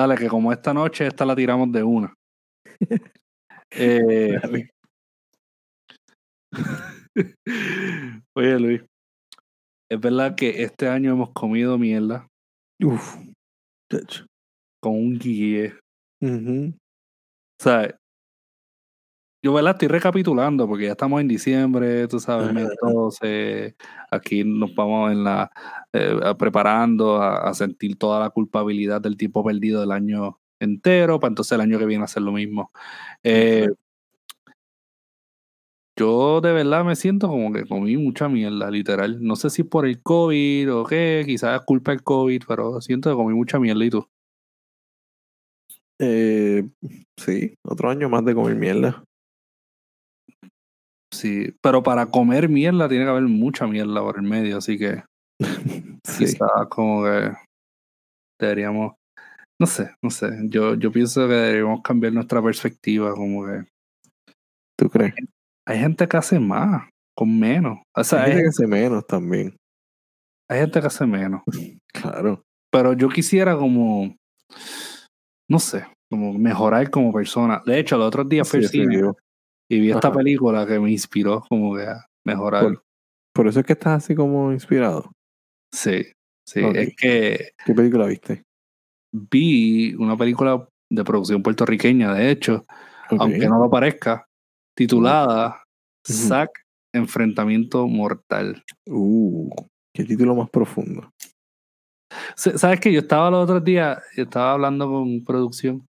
Dale, que como esta noche, esta la tiramos de una. Eh, Oye, Luis, es verdad que este año hemos comido mierda Uf. de hecho. con un guille. Ujú. O sea, yo ¿verdad? estoy recapitulando porque ya estamos en diciembre, tú sabes, 12, aquí nos vamos en la eh, preparando a, a sentir toda la culpabilidad del tiempo perdido del año entero, para entonces el año que viene hacer lo mismo. Eh, yo de verdad me siento como que comí mucha mierda, literal. No sé si por el COVID o qué, quizás es culpa del COVID, pero siento que comí mucha mierda y tú. Eh, sí, otro año más de comer mierda. Sí, pero para comer mierda tiene que haber mucha mierda por el medio, así que Sí. quizás como que deberíamos, no sé, no sé, yo, yo pienso que deberíamos cambiar nuestra perspectiva, como que ¿Tú crees? hay gente que hace más con menos, o sea, Hay hay, gente que hace menos también. hay gente que hace menos, Claro. pero yo quisiera como, no sé, como mejorar como persona. De hecho, el otro día fui Sí, al cine. Y vi esta película que me inspiró como que a mejorar. Por, por eso es que estás así como inspirado. Sí, sí, es que ¿Qué película viste? vi una película de producción puertorriqueña, de hecho, aunque no lo parezca, titulada. Zack Enfrentamiento Mortal. Uh, qué título más profundo. ¿Sabes que Yo estaba los otros días, yo estaba hablando con producción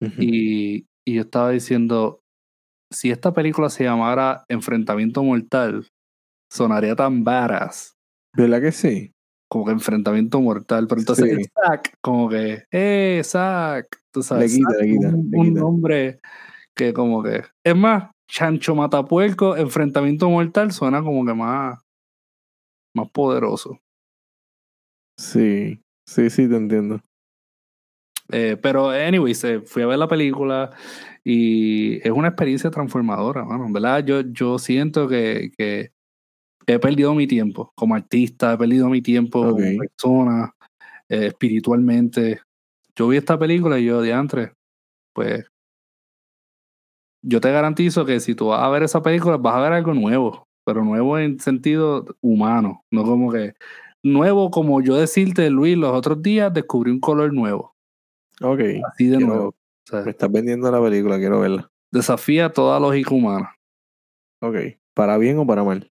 y, y yo estaba diciendo, si esta película se llamara Enfrentamiento Mortal, sonaría tan varas ¿Verdad que sí? como que Enfrentamiento Mortal, pero entonces Sí. el Zack, como que, ¡eh, Zack! Tú sabes, Le quita, Zack le quita, un, le un quita. nombre que como que, es más, Chancho Matapuerco, Enfrentamiento Mortal, suena como que más, más poderoso. Sí, sí, sí, te entiendo. Eh, pero, anyways, eh, fui a ver la película y es una experiencia transformadora, mano. Verdad, yo, yo siento que, que he perdido mi tiempo como artista, he perdido mi tiempo como persona, eh, espiritualmente. Yo vi esta película y yo, diantre, pues yo te garantizo que si tú vas a ver esa película vas a ver algo nuevo, pero nuevo en sentido humano, no como que nuevo como yo decirte, Luis, los otros días descubrí un color nuevo, Ok. así de Quiero- nuevo. O sea, Me estás vendiendo la película, quiero verla. desafía toda lógica humana. Ok. ¿Para bien o para mal?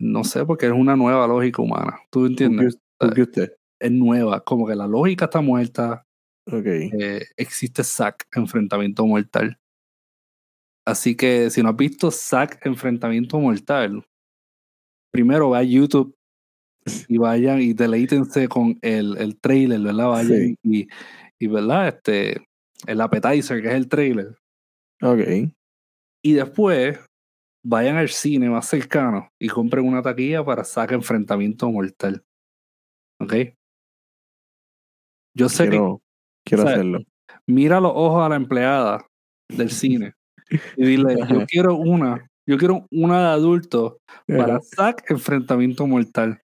No sé, porque es una nueva lógica humana. ¿Tú ¿Tú entiendes? qué usted? Es nueva, como que la lógica está muerta, Ok. eh, existe Zack Enfrentamiento Mortal. Así que si no has visto Zack Enfrentamiento Mortal, primero va a YouTube y vayan y deleítense con el, el trailer, ¿verdad? Vayan Sí. y, y, ¿verdad? Este, el appetizer, que es el trailer. Ok. Y después vayan al cine más cercano y compren una taquilla para Zack Enfrentamiento Mortal. ¿Ok? Yo sé que Quiero, quiero o sea, hacerlo. mira los ojos a la empleada del cine y dile, yo quiero una, yo quiero una de adulto para. Zack Enfrentamiento Mortal.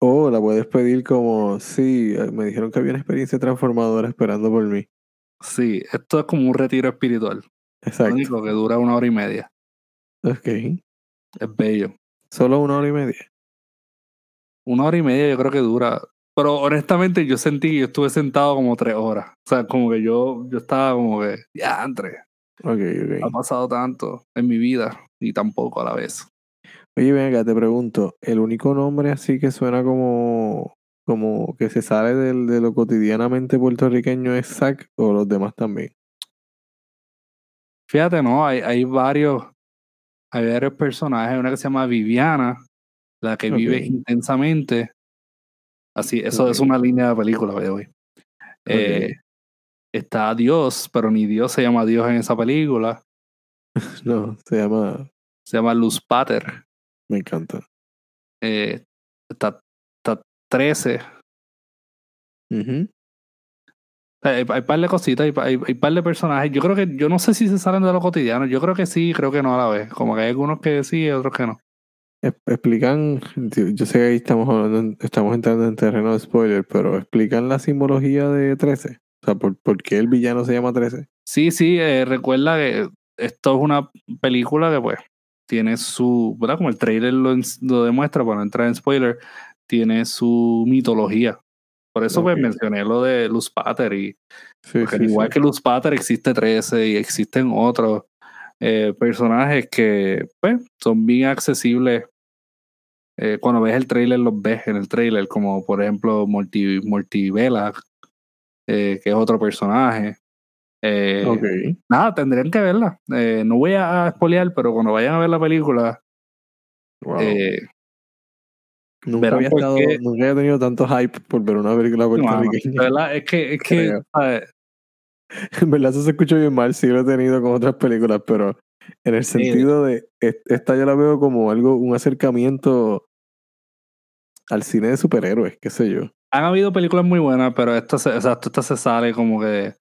O la puedes pedir como, sí, eh, me dijeron que había una experiencia transformadora esperando por mí. Sí, esto es como un retiro espiritual. Lo Exacto. único que dura una hora y media. Ok. Es bello. Solo una hora y media. Una hora y media yo creo que dura. Pero honestamente yo sentí que yo estuve sentado como tres horas. O sea, como que yo, yo estaba como que, ya, André, Ok, ha ok. pasado tanto en mi vida y tampoco a la vez. Oye, ven acá, te pregunto, ¿el único nombre así que suena como, como que se sale del, de lo cotidianamente puertorriqueño es Zack o los demás también? Fíjate, no, hay, hay varios, hay varios personajes, una que se llama Viviana, la que vive intensamente. Así, eso es una línea de película, the way. Eh, está Dios, pero ni Dios se llama Dios en esa película. No, se llama, Se llama Luz Pater. Me encanta. Eh, está, está 13. Ujú. O sea, Hay, hay par de cositas, hay, hay, hay par de personajes. Yo creo que, yo no sé si se salen de lo cotidiano. Yo creo que sí, creo que no a la vez. Como que hay algunos que sí y otros que no. explican, yo sé que ahí estamos hablando, estamos entrando en terreno de spoiler, pero explican la simbología de 13. O sea, ¿por, por qué el villano se llama 13? Sí, sí, eh, recuerda que esto es una película que pues tiene su, ¿verdad? Como el trailer lo, lo demuestra, para no entrar en spoiler, tiene su mitología. Por eso pues Ok. mencioné lo de Luz Pater y Sí, porque sí, igual sí. que Luz Pater existe 13 y existen otros eh, personajes que pues son bien accesibles. Eh, cuando ves el trailer los ves en el trailer, como por ejemplo Multi, Multivela, eh, que es otro personaje. Eh. Nada, tendrían que verla. Eh, no voy a spoilear, pero cuando vayan a ver la película, Wow. eh, nunca, había estado, qué- nunca había tenido tanto hype por ver una película puertorriqueña. verdad, es que, es que. En verdad eso se escucha bien mal, sí lo he tenido con otras películas, pero en el sentido de, es- esta yo la veo como algo, un acercamiento al cine de superhéroes, qué sé yo. han habido películas muy buenas, pero esta se, exacto, esta se sale como que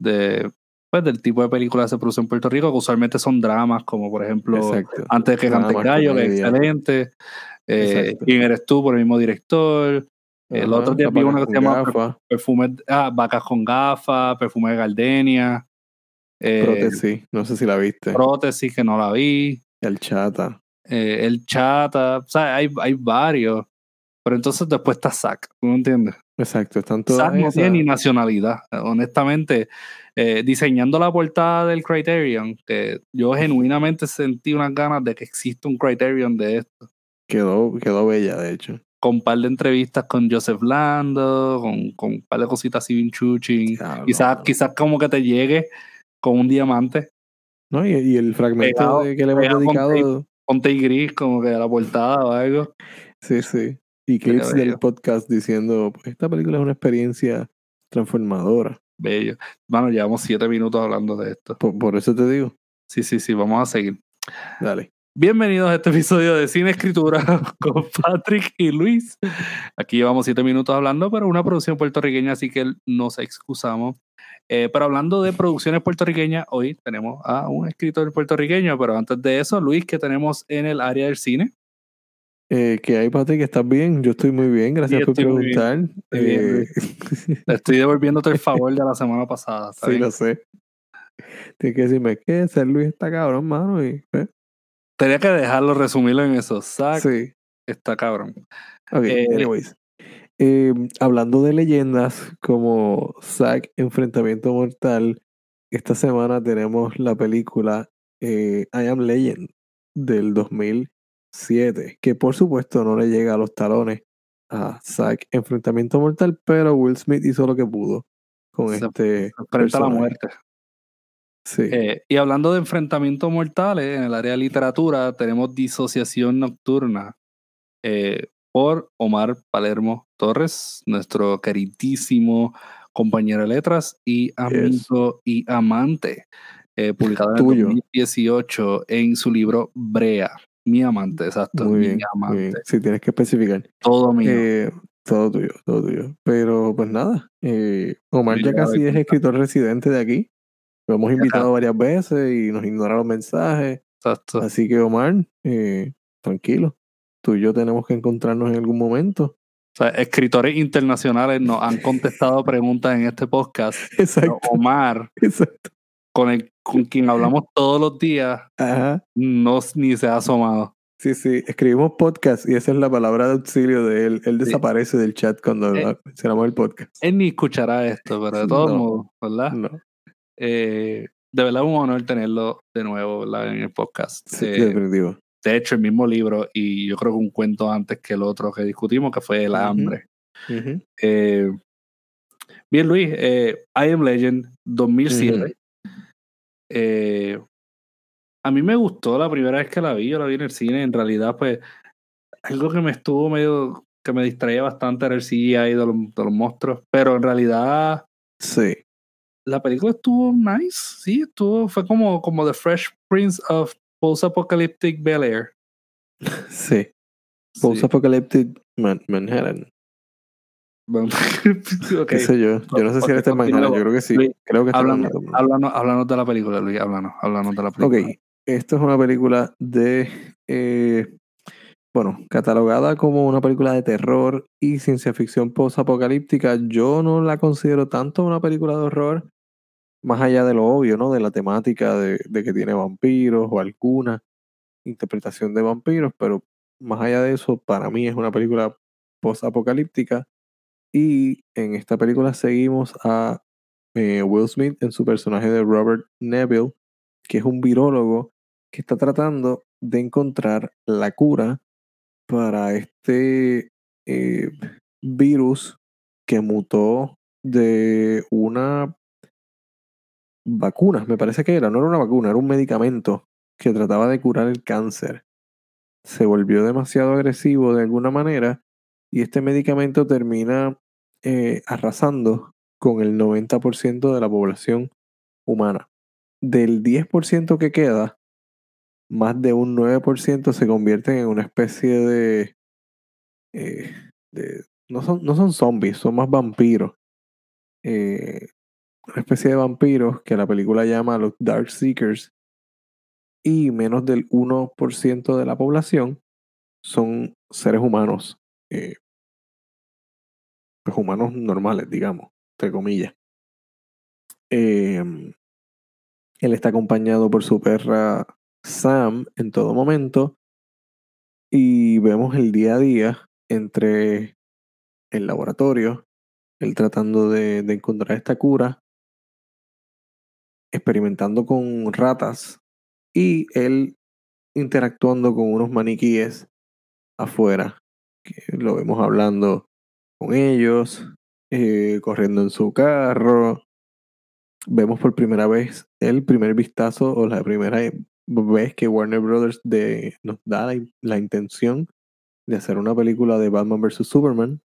de, pues, del tipo de películas que se producen en Puerto Rico, que usualmente son dramas, como por ejemplo Exacto. Antes de que cante gallo, que es excelente. Eh. ¿Quién eres tú? Por el mismo director. El Ajá, otro día vi una que se llama gafas, Perfume, ah, Vacas con gafas, Perfume de Gardenia. Eh, Prótesis, no sé si la viste. prótesis que no la vi, El chata. eh, el chata, o sea, hay, hay varios, pero entonces después está Zack, ¿tú me entiendes? Exacto, están todas no tiene ni nacionalidad, honestamente, eh, diseñando la portada del Criterion, que yo genuinamente sentí unas ganas de que exista un Criterion de esto, Quedó, quedó bella, de hecho. con un par de entrevistas con Joseph Lando, con, con un par de cositas así bien chuching, Diablo, quizás, quizás como que te llegue con un diamante, No, y, y el fragmento Pegado- de que le hemos dedicado. ponte y gris como que de la portada o algo. Sí, sí. Y clips del podcast diciendo, pues esta película es una experiencia transformadora. Bello. Bueno, llevamos siete minutos hablando de esto. Por, por eso te digo, Sí, sí, sí, vamos a seguir. dale. Bienvenidos a este episodio de Cine Escritura con Patrick y Luis. Aquí llevamos siete minutos hablando, pero una producción puertorriqueña, así que nos excusamos. Eh, pero hablando de producciones puertorriqueñas, hoy tenemos a un escritor puertorriqueño, pero antes de eso, Luis, que tenemos en el área del cine. Eh, ¿Qué hay, Patrick? ¿Estás bien? Yo estoy muy bien, gracias Sí, por preguntar. Estoy Eh, estoy devolviéndote el favor de la semana pasada. ¿está sí, bien? lo sé. Tienes que decirme que ser Luis está cabrón, mano. Y, pues, Tenía que dejarlo resumirlo en eso. Zack sí. está cabrón. Ok, Eh, anyways. Eh, hablando de leyendas como Zack Enfrentamiento Mortal, esta semana tenemos la película eh, I Am Legend del 2007, que por supuesto no le llega a los talones a Zack Enfrentamiento Mortal, pero Will Smith hizo lo que pudo con Se- este Frente a la muerte. Sí, Eh, y hablando de enfrentamientos mortales, en el área de literatura tenemos Disociación Nocturna eh, por Omar Palermo Torres, nuestro queridísimo compañero de letras y amigo y amante, eh, publicado en el Tuyo. 2018 en su libro Brea. Mi amante, exacto. muy mi bien, amante. muy bien. Sí, tienes que especificar. Todo mío. Eh, todo tuyo, todo tuyo. Pero pues nada, eh, Omar ya casi es escritor residente de aquí. Lo hemos invitado varias veces y nos ignora los mensajes. exacto. Así que Omar, eh, tranquilo. Tú y yo tenemos que encontrarnos en algún momento. O sea, escritores internacionales nos han contestado preguntas en este podcast. Exacto, Omar, exacto. Con, el, con quien hablamos todos los días, Ajá. no ni se ha asomado. Sí, sí. Escribimos podcast y esa es la palabra de auxilio de él. Él Sí. desaparece del chat cuando Eh. mencionamos el podcast. Él ni escuchará esto, pero de todos No. modos, ¿verdad? No, Eh, de verdad un honor tenerlo de nuevo ¿verdad? en el podcast. sí, Eh, definitivo. de hecho, el mismo libro y yo creo que un cuento antes que el otro que discutimos, que fue El hambre. Eh, bien, Luis, eh, I Am Legend 2007. Eh, a mí me gustó la primera vez que la vi, yo la vi en el cine. En realidad, pues, algo que me estuvo medio, que me distraía bastante era el CGI de los, de los monstruos. Pero en realidad, Sí. la película estuvo nice. Sí, estuvo, fue como, como The Fresh Prince of Post-Apocalyptic Bel Air. Sí. Post-apocalyptic Man- Manhattan. Bueno, ok. ¿Qué sé yo? Yo no sé si en continúa. Manhattan. Yo creo que sí. Luis, Creo que Háblanos, háblanos, háblanos de la película, Luis. Háblanos, háblanos de la película. Ok, esto es una película de eh, bueno, catalogada como una película de terror y ciencia ficción post-apocalíptica, yo no la considero tanto una película de horror, más allá de lo obvio, ¿no? De la temática de, de que tiene vampiros o alguna interpretación de vampiros, pero más allá de eso, para mí es una película post-apocalíptica. Y en esta película seguimos a eh, Will Smith en su personaje de Robert Neville, que es un virólogo que está tratando de encontrar la cura para este eh, virus que mutó de una vacuna, me parece que era, no era una vacuna, era un medicamento que trataba de curar el cáncer. Se volvió demasiado agresivo de alguna manera y este medicamento termina eh, arrasando con el 90% de la población humana. Del 10% que queda, más de un 9% se convierten en una especie de... Eh, de no, son, no son zombies, son más vampiros. Eh, una especie de vampiros que la película llama los Dark Seekers. Y menos del 1% de la población son seres humanos. Eh, pues humanos normales, digamos, entre comillas. Em, él está acompañado por su perra Sam en todo momento. Y vemos el día a día entre el laboratorio, él tratando de, encontrar esta cura, experimentando con ratas y él interactuando con unos maniquíes afuera. Lo vemos hablando con ellos, eh, corriendo en su carro. Vemos por primera vez el primer vistazo o la primera ves que Warner Brothers de, nos da la, intención de hacer una película de Batman vs. Superman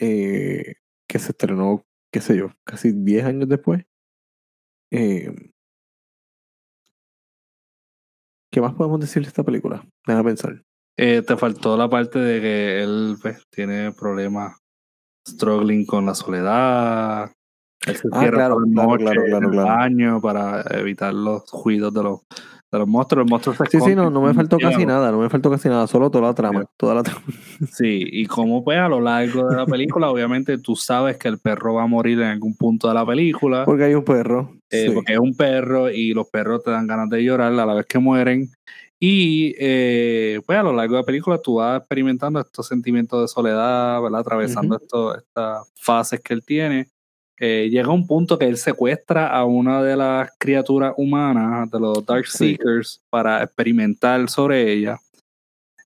eh, que se estrenó, qué sé yo, casi 10 años después. Eh, ¿Qué más podemos decir de esta película? Deja pensar. Eh, te faltó la parte de que él pues, tiene problemas struggling con la soledad, ah, claro, claro, claro, claro, para evitar los ruidos de los, de los monstruos. Los monstruos sí, sí, no, no me faltó casi nada, no me faltó casi nada, solo toda la trama, toda la trama. Sí, y como pues a lo largo de la película, obviamente tú sabes que el perro va a morir en algún punto de la película. Porque hay un perro. Eh, porque es un perro y los perros te dan ganas de llorar a la vez que mueren. Y eh, pues a lo largo de la película tú vas experimentando estos sentimientos de soledad, ¿verdad? Atravesando estas fases que él tiene. Eh, llega un punto que él secuestra a una de las criaturas humanas, de los Dark Seekers, para experimentar sobre ella.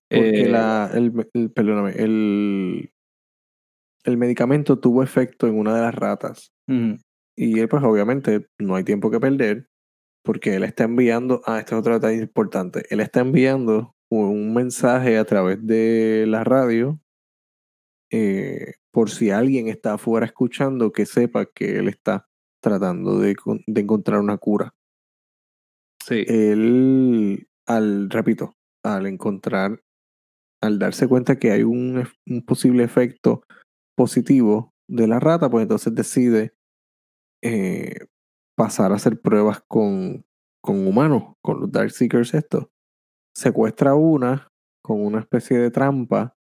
Porque eh, el, perdóname, el, el medicamento tuvo efecto en una de las ratas. Y él, pues obviamente, no hay tiempo que perder, porque él está enviando, ah, este es otro detalle importante, él está enviando un mensaje a través de la radio eh, por si alguien está afuera escuchando, que sepa que él está tratando de, encontrar una cura. Sí. Él, al, repito, al encontrar, al darse cuenta que hay un, posible efecto positivo de la rata, pues entonces decide eh, pasar a hacer pruebas con, con humanos, con los Dark Seekers esto. Secuestra una con una especie de trampa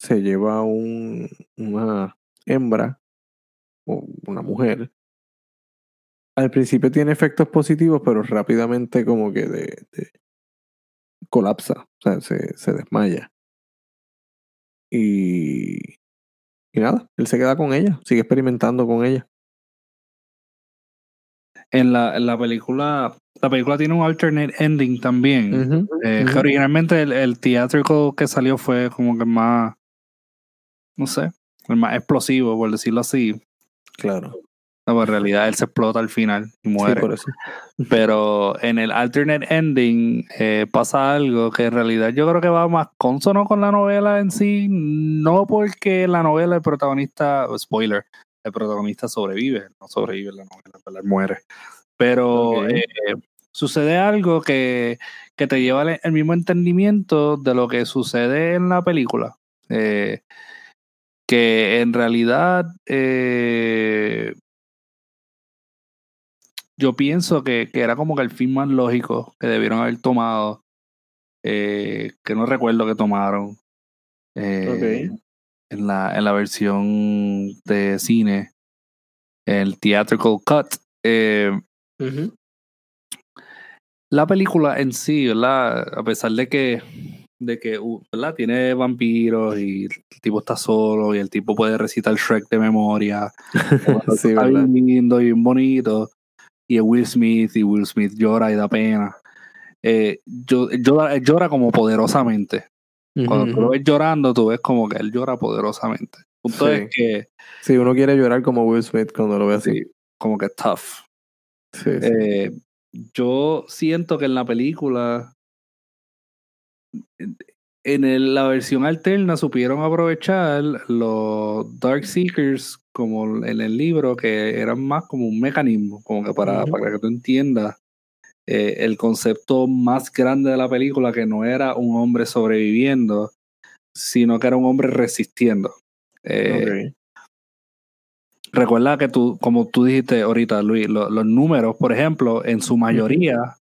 se lleva un, una hembra o una mujer. Al principio tiene efectos positivos, pero rápidamente como que de, colapsa, o sea, se, se desmaya. Y, y nada, él se queda con ella, sigue experimentando con ella. En la, en la película, la película tiene un alternate ending también. Eh, originalmente el, el teatrical que salió fue como que más no sé, el más explosivo, por decirlo así. Claro. No, pues en realidad él se explota al final y muere. por eso. Pero en el alternate ending eh, pasa algo que en realidad yo creo que va más consono con la novela en sí. No porque la novela, el protagonista, spoiler, el protagonista sobrevive, no sobrevive la novela, muere. Pero eh, sucede algo que, que te lleva el mismo entendimiento de lo que sucede en la película. Eh, que en realidad eh, yo pienso que, era como que el fin más lógico que debieron haber tomado eh, que no recuerdo que tomaron eh, en, la, en la versión de cine, el theatrical cut. Eh, la película en sí, ¿verdad? A pesar de que, de que ¿verdad? tiene vampiros y el tipo está solo y el tipo puede recitar Shrek de memoria. Sí, está bien lindo y bien bonito. Y es Will Smith y Will Smith llora y da pena. Eh, yo- llora, llora como poderosamente. Cuando tú lo ves llorando, tú ves como que él llora poderosamente. El punto Sí. es que, Sí, uno quiere llorar como Will Smith cuando lo ve así. sí, como que tough. Sí, sí. Eh, yo siento que en la película, en el- la versión alterna, supieron aprovechar los Dark Seekers como en el libro, que eran más como un mecanismo, como que para, para que tú entiendas eh, el concepto más grande de la película, que no era un hombre sobreviviendo, sino que era un hombre resistiendo. Eh. Recuerda que tú, como tú dijiste ahorita, Luis, lo- los números, por ejemplo, en su mayoría,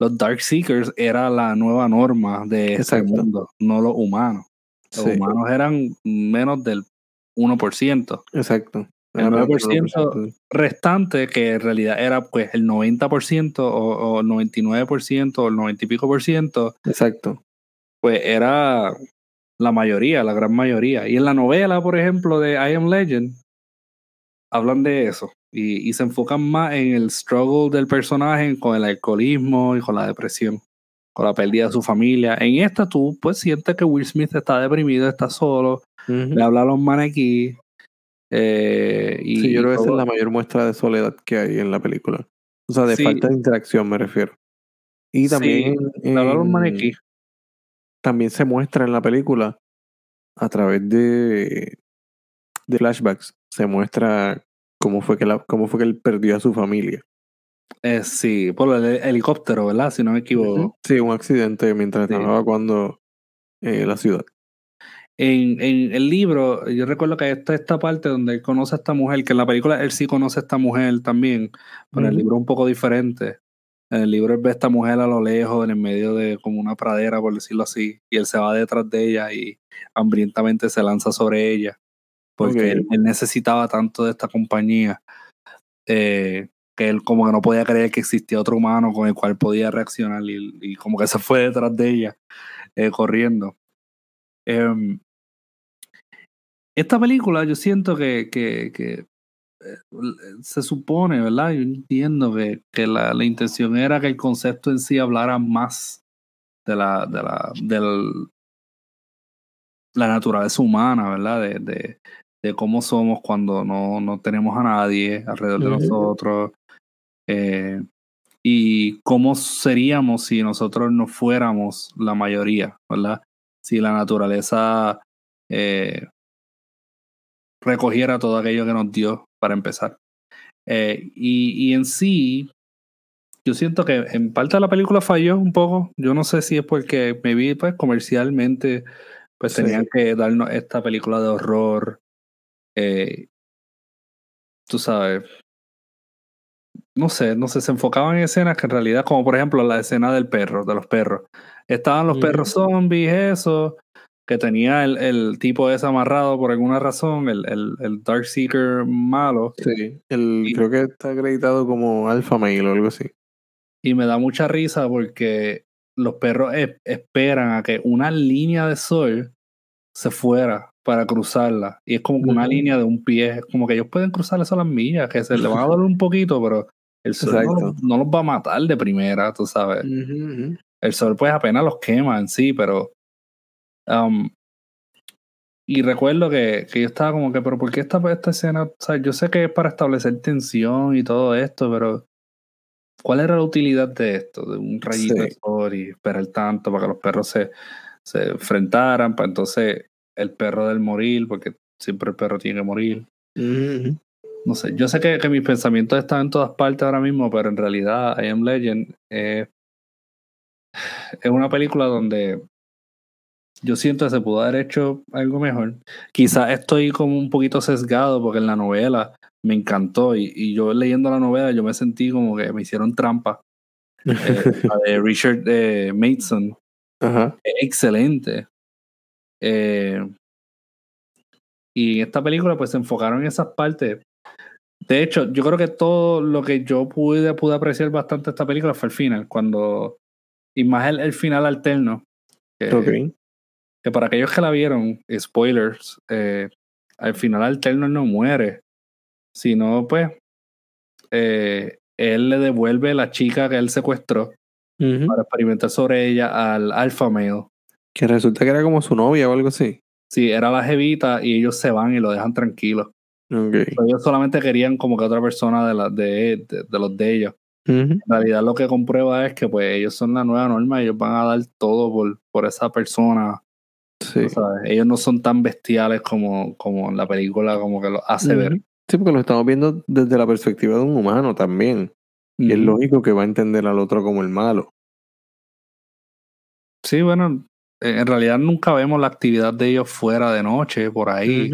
los Dark Seekers era la nueva norma de Exacto. mundo, no los humanos. Los Sí, humanos eran menos del 1%. exacto. El Era 9% 99%. restante, que en realidad era pues el 90% o, o el 99% o el 90 y pico por ciento, Exacto. pues era la mayoría, la gran mayoría. Y en la novela, por ejemplo, de I Am Legend, hablan de eso y, y se enfocan más en el struggle del personaje con el alcoholismo y con la depresión, con la pérdida de su familia. En esta tú pues sientes que Will Smith está deprimido, está solo, le habla a los manequí. Eh, y, Sí, yo creo que esa es la mayor muestra de soledad que hay en la película. O sea, de Sí. falta de interacción me refiero. Y también, los en- manequí. también se muestra en la película a través de, de flashbacks. Se muestra cómo fue que la, cómo fue que él perdió a su familia. Eh, sí, por el helicóptero, ¿verdad? Si no me equivoco. Sí, un accidente mientras Sí. estaba evacuando eh, la ciudad. En, en el libro, yo recuerdo que está esta parte donde él conoce a esta mujer, que en la película él sí conoce a esta mujer también, pero en el libro es un poco diferente. En el libro él ve a esta mujer a lo lejos, en el medio de como una pradera, por decirlo así, y él se va detrás de ella y hambrientamente se lanza sobre ella, porque él, él necesitaba tanto de esta compañía, eh, que él como que no podía creer que existía otro humano con el cual podía reaccionar y, y como que se fue detrás de ella, eh, corriendo. Em, esta película yo siento que, que, que, eh, se supone, ¿verdad? Yo entiendo que, que la, la intención era que el concepto en sí hablara más de la, de la, del- la naturaleza humana, ¿verdad? De, de, de cómo somos cuando no, no tenemos a nadie alrededor de nosotros. eh, y cómo seríamos si nosotros no fuéramos la mayoría, ¿verdad? Si la naturaleza eh, recogiera todo aquello que nos dio para empezar. Eh, y, y en sí, yo siento que en parte la película falló un poco. Yo no sé si es porque me vi pues comercialmente, pues Sí. tenían que darnos esta película de horror. eh, tú sabes. No sé, no sé, se enfocaban en escenas que en realidad, como por ejemplo la escena del perro, de los perros. Estaban los perros zombies, eso, que tenía el, el tipo ese amarrado por alguna razón, el, el, el Dark Seeker malo. Sí, el, Y- creo que está acreditado como Alpha Male o algo así. Y me da mucha risa porque los perros e- esperan a que una línea de sol se fuera para cruzarla. Y es como una línea de un pie. Es como que ellos pueden cruzar esas las millas, que se le van a doler un poquito, pero el sol no, no los va a matar de primera, tú sabes. El sol pues apenas los quema en sí, pero... um, y recuerdo que, que yo estaba como que, pero ¿por qué esta, esta escena? O sea, yo sé que es para establecer tensión y todo esto, pero ¿cuál era la utilidad de esto? De un rayito de Sí. sol y esperar tanto para que los perros se, se enfrentaran, para entonces el perro del morir, porque siempre el perro tiene que morir. No sé, yo sé que, que mis pensamientos están en todas partes ahora mismo, pero en realidad I Am Legend eh, es una película donde yo siento que se pudo haber hecho algo mejor. Quizás estoy como un poquito sesgado porque en la novela me encantó y, y yo leyendo la novela yo me sentí como que me hicieron trampa. Eh, la de Richard eh, Mason, Ajá. Excelente. Eh, y en esta película pues se enfocaron en esas partes. De hecho, yo creo que todo lo que yo pude, pude apreciar bastante esta película fue el final, cuando... Y más el, el final alterno. Que. Que para aquellos que la vieron, spoilers, eh, al final alterno no muere, sino pues eh, él le devuelve la chica que él secuestró para experimentar sobre ella al alfa male. Que resulta que era como su novia o algo así. Sí, era la jevita y ellos se van y lo dejan tranquilo. Pero ellos solamente querían como que otra persona de, la, de, de, de los de ellos. En realidad lo que comprueba es que pues ellos son la nueva norma, ellos van a dar todo por, por esa persona. Sí. Ellos no son tan bestiales como, como la película como que lo hace ver. Sí, porque lo estamos viendo desde la perspectiva de un humano también. Y es lógico que va a entender al otro como el malo. Sí, bueno, eh, en realidad nunca vemos la actividad de ellos fuera de noche, por ahí.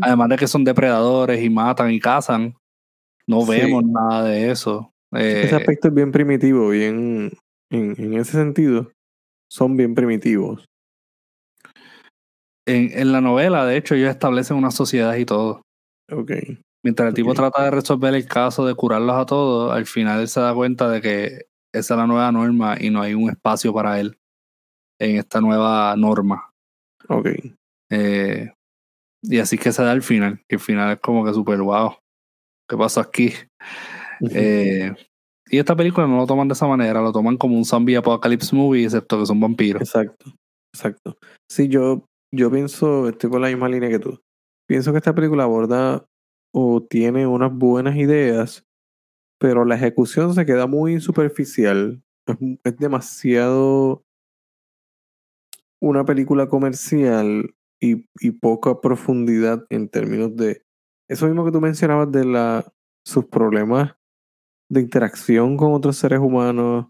Además de que son depredadores y matan y cazan, no Sí. vemos nada de eso. Eh, Ese aspecto es bien primitivo, bien. En, en ese sentido, son bien primitivos. En, en la novela, de hecho, ellos establecen una sociedad y todo. Ok. Mientras el tipo trata de resolver el caso de curarlos a todos, al final él se da cuenta de que esa es la nueva norma y no hay un espacio para él en esta nueva norma. Ok. Eh, y así que se da el final. Y el final es como que súper wow. ¿Qué pasó aquí? Eh, y esta película no lo toman de esa manera, lo toman como un zombie apocalypse movie, excepto que son vampiros. Exacto, exacto. Sí, yo, yo pienso, estoy por la misma línea que tú. Pienso que esta película aborda o tiene unas buenas ideas, pero la ejecución se queda muy superficial. Es, demasiado una película comercial y, y poca profundidad en términos de eso mismo que tú mencionabas de la, sus problemas de interacción con otros seres humanos,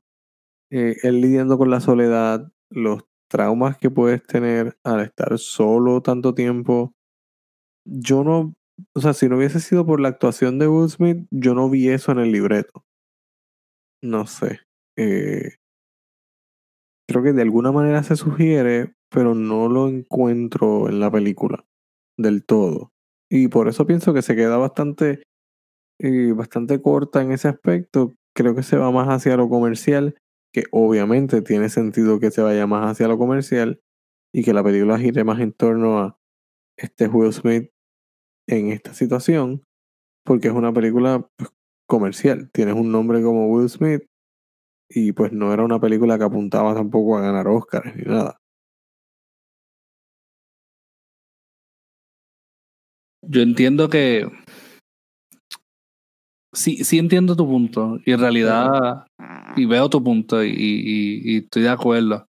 eh, él lidiando con la soledad, los traumas que puedes tener al estar solo tanto tiempo. Yo no, o sea, si no hubiese sido por la actuación de Will Smith, yo no vi eso en el libreto. No sé. eh, creo que de alguna manera se sugiere, pero no lo encuentro en la película del todo. Y por eso pienso que se queda bastante, eh, bastante corta en ese aspecto. Creo que se va más hacia lo comercial, que obviamente tiene sentido que se vaya más hacia lo comercial y que la película gire más en torno a este Will Smith en esta situación, porque es una película pues, comercial. Tienes un nombre como Will Smith y pues no era una película que apuntaba tampoco a ganar Oscars ni nada. Yo entiendo que. Sí, sí entiendo tu punto. Y en realidad. Y veo tu punto y, y- y estoy de acuerdo.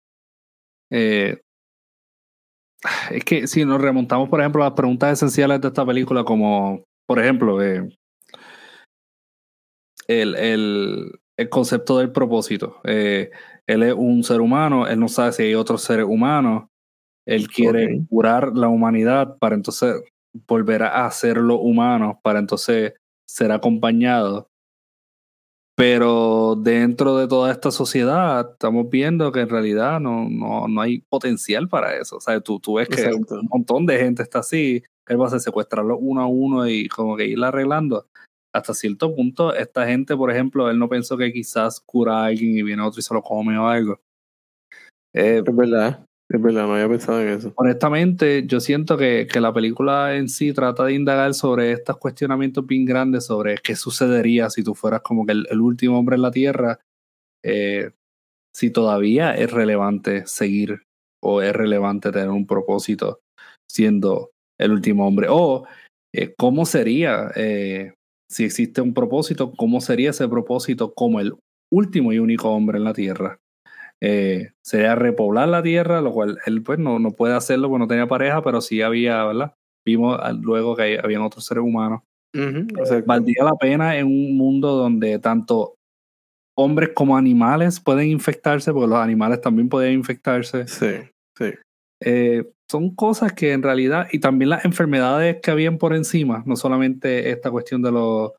Eh, es que si nos remontamos, por ejemplo, a las preguntas esenciales de esta película, como, por ejemplo, eh, el, el, el concepto del propósito. Eh, él es un ser humano, él no sabe si hay otros seres humanos. Él quiere curar la humanidad para entonces volver a hacerlo humano, para entonces ser acompañado. Pero dentro de toda esta sociedad estamos viendo que en realidad no, no, no hay potencial para eso. O sea, tú, tú ves que Exacto. un montón de gente está así, él va a secuestrarlo uno a uno y como que ir arreglando. Hasta cierto punto, esta gente, por ejemplo, él no pensó que quizás cura a alguien y viene otro y se lo come o algo. Eh, Es verdad, es verdad, no había pensado en eso. honestamente, yo siento que, que la película en sí trata de indagar sobre estos cuestionamientos bien grandes sobre qué sucedería si tú fueras como que el, último hombre en la Tierra, eh, si todavía es relevante seguir o es relevante tener un propósito siendo el último hombre, o eh, cómo sería, eh, si existe un propósito, cómo sería ese propósito como el último y único hombre en la Tierra eh, sería repoblar la tierra, lo cual él pues no, no puede hacerlo porque no tenía pareja, pero sí había, ¿verdad? Vimos luego que habían otros seres humanos. Exacto. Valdría la pena en un mundo donde tanto hombres como animales pueden infectarse, porque los animales también pueden infectarse. Sí, sí. Eh, son cosas que en realidad, y también las enfermedades que habían por encima, no solamente esta cuestión de los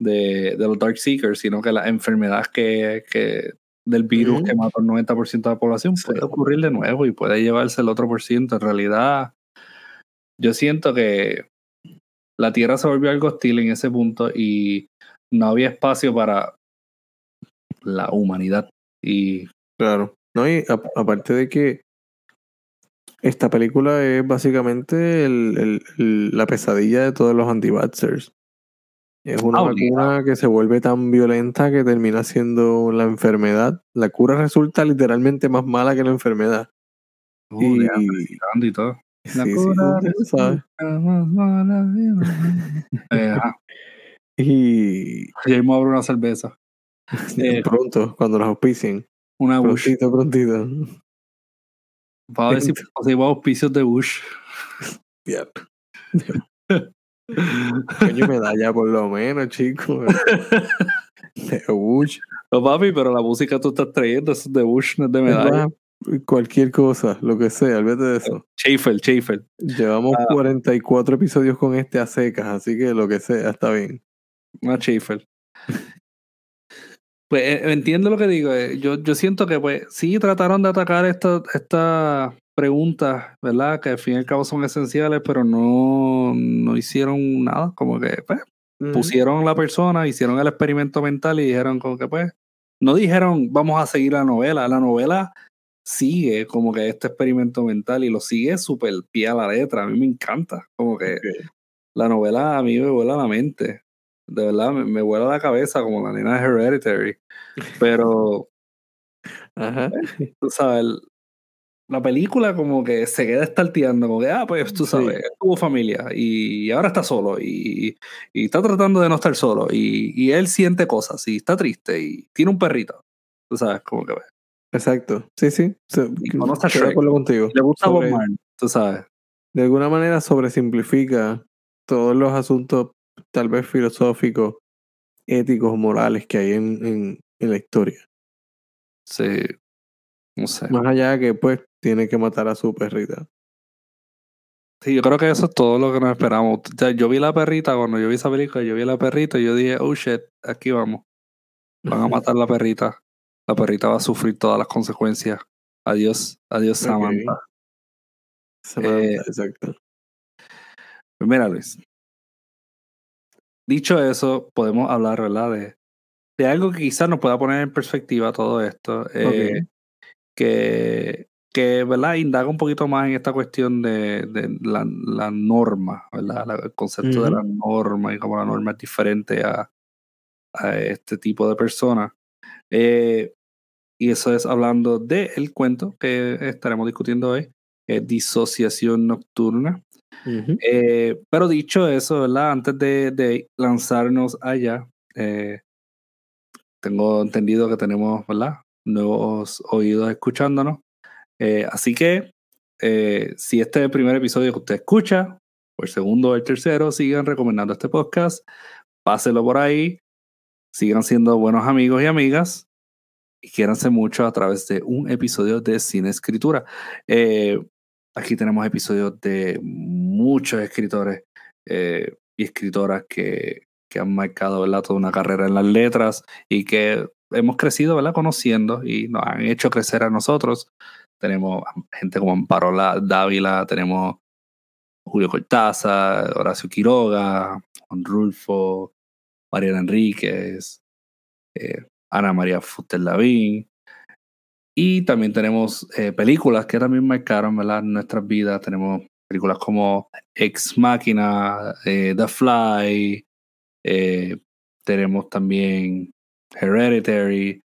de, de los Dark Seekers, sino que las enfermedades que, que del virus que mató al 90% de la población Sí. puede ocurrir de nuevo y puede llevarse el otro por ciento. En realidad, yo siento que la Tierra se volvió algo hostil en ese punto y no había espacio para la humanidad. Y Claro. No, y a- aparte de que esta película es básicamente el- el- el- la pesadilla de todos los anti-vaxxers. Es una Ah, vacuna que se vuelve tan violenta que termina siendo la enfermedad. La cura resulta literalmente más mala que la enfermedad. uh, Y y todo. La sí, sí, cura resulta más mala Eh. Y Y ahí me abro una cerveza. Eh, pronto, cuando nos auspicien. Una Bush. Prontito, prontito. Para ver si conseguimos auspicios de Bush. Diablo. Coño, medalla por lo menos, chico. De Bush. No, papi, pero la música tú estás trayendo, es de Bush, no es de medalla. Cualquier cosa, lo que sea, olvídate de eso. Schaefer, Schaefer. Llevamos Ah. 44 episodios con este a secas, así que lo que sea, está bien. Una Schaefer. Pues eh, entiendo lo que digo. eh, Yo, yo siento que, pues, sí trataron de atacar esta- estas preguntas, ¿verdad? Que al fin y al cabo son esenciales, pero no, no hicieron nada. Como que, pues, pusieron la persona, hicieron el experimento mental y dijeron como que pues, no dijeron vamos a seguir la novela, la novela sigue como que este experimento mental y lo sigue súper pie a la letra, a mí me encanta, como que la novela a mí me vuela la mente, de verdad me, me vuela la cabeza como la nena de Hereditary, pero Ajá. tú sabes, la película como que se queda estarteando, como que, ah, pues tú Sí. sabes, él tuvo familia y ahora está solo y, y está tratando de no estar solo y, y él siente cosas y está triste y tiene un perrito, tú sabes, como que Exacto. Sí, sí. Se- Y conoce a estoy de Shrek. acuerdo contigo. le gusta Bob Sobre- tú sabes. de alguna manera sobresimplifica todos los asuntos, tal vez filosóficos, éticos, morales que hay en, en, en la historia. Sí, no sé. Más allá de que, pues, tiene que matar a su perrita. Sí, yo creo que eso es todo lo que nos esperamos. O sea, yo vi la perrita, cuando yo vi esa película, yo vi la perrita y yo dije, oh shit, aquí vamos. Van a matar la perrita. La perrita va a sufrir todas las consecuencias. Adiós, adiós. Samantha. Samantha, Eh, exacto. Pues mira, Luis. Dicho eso, podemos hablar, ¿verdad? De, de algo que quizás nos pueda poner en perspectiva todo esto. eh, que, que, ¿verdad? Indaga un poquito más en esta cuestión de, de la, la norma, ¿verdad? La- el concepto de la norma y cómo la norma es diferente a, a este tipo de personas. Eh, y eso es hablando del cuento que estaremos discutiendo hoy, eh, disociación nocturna. Eh, pero dicho eso, ¿verdad? Antes de, de lanzarnos allá, tengo entendido que tenemos, ¿verdad? Nuevos oídos escuchándonos. Eh, así que, eh, si este es el primer episodio que usted escucha, o el segundo o el tercero, sigan recomendando este podcast, páselo por ahí, sigan siendo buenos amigos y amigas, y quiéranse mucho a través de un episodio de Cine Escritura. Eh, aquí tenemos episodios de muchos escritores y escritoras que, que han marcado ¿verdad? toda una carrera en las letras y que hemos crecido ¿verdad? conociendo y nos han hecho crecer a nosotros. Tenemos gente como Amparo La- Dávila, tenemos Julio Cortázar, Horacio Quiroga, Juan Rulfo, Mariana Enríquez, eh, Ana María Fuster Lavín. Y también tenemos eh, películas que también marcaron nuestras vidas. Tenemos películas como Ex Máquina, eh, The Fly, tenemos también Hereditary.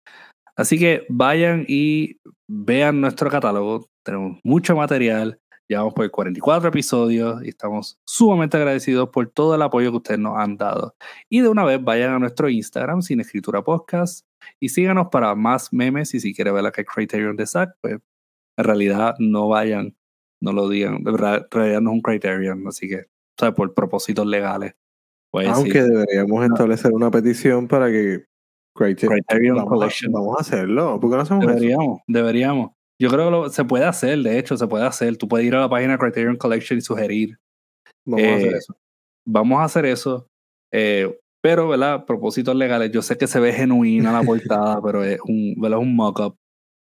Así que vayan y vean nuestro catálogo. Tenemos mucho material. Llevamos por 44 episodios y estamos sumamente agradecidos por todo el apoyo que ustedes nos han dado. Y de una vez vayan a nuestro Instagram, Sin Escritura Podcast, y síganos para más memes. Y si quieren ver la que Criterion de Zack, pues en realidad no vayan, no lo digan. En realidad no es un Criterion, así que, o sea, por propósitos legales. Pues Aunque deberíamos establecer una petición para que Criterion, Criterion vamos, Collection. A, vamos a hacerlo. ¿Por qué no hacemos eso? Deberíamos, deberíamos. Yo creo que lo- se puede hacer, de hecho, se puede hacer. Tú puedes ir a la página Criterion Collection y sugerir. Vamos a hacer Eh, eso. Vamos a hacer eso. Eh, Pero, ¿verdad? Propósitos legales. Yo sé que se ve genuina la portada, pero es un, ¿verdad? un mock-up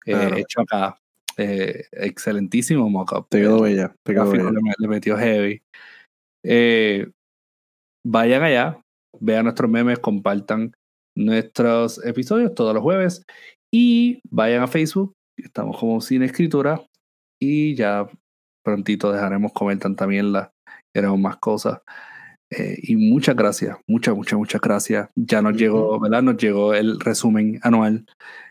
eh, Claro. hecho acá. Excelentísimo mock-up. Te quedó bella, te quedó bella. le, le metió heavy. Vayan allá, vean nuestros memes, compartan nuestros episodios todos los jueves y vayan a Facebook. Estamos como Sin Escritura y ya prontito dejaremos comentar también la queremos más cosas. Eh, y muchas gracias, muchas, muchas, muchas gracias. Ya nos llegó, ¿verdad? Nos llegó el resumen anual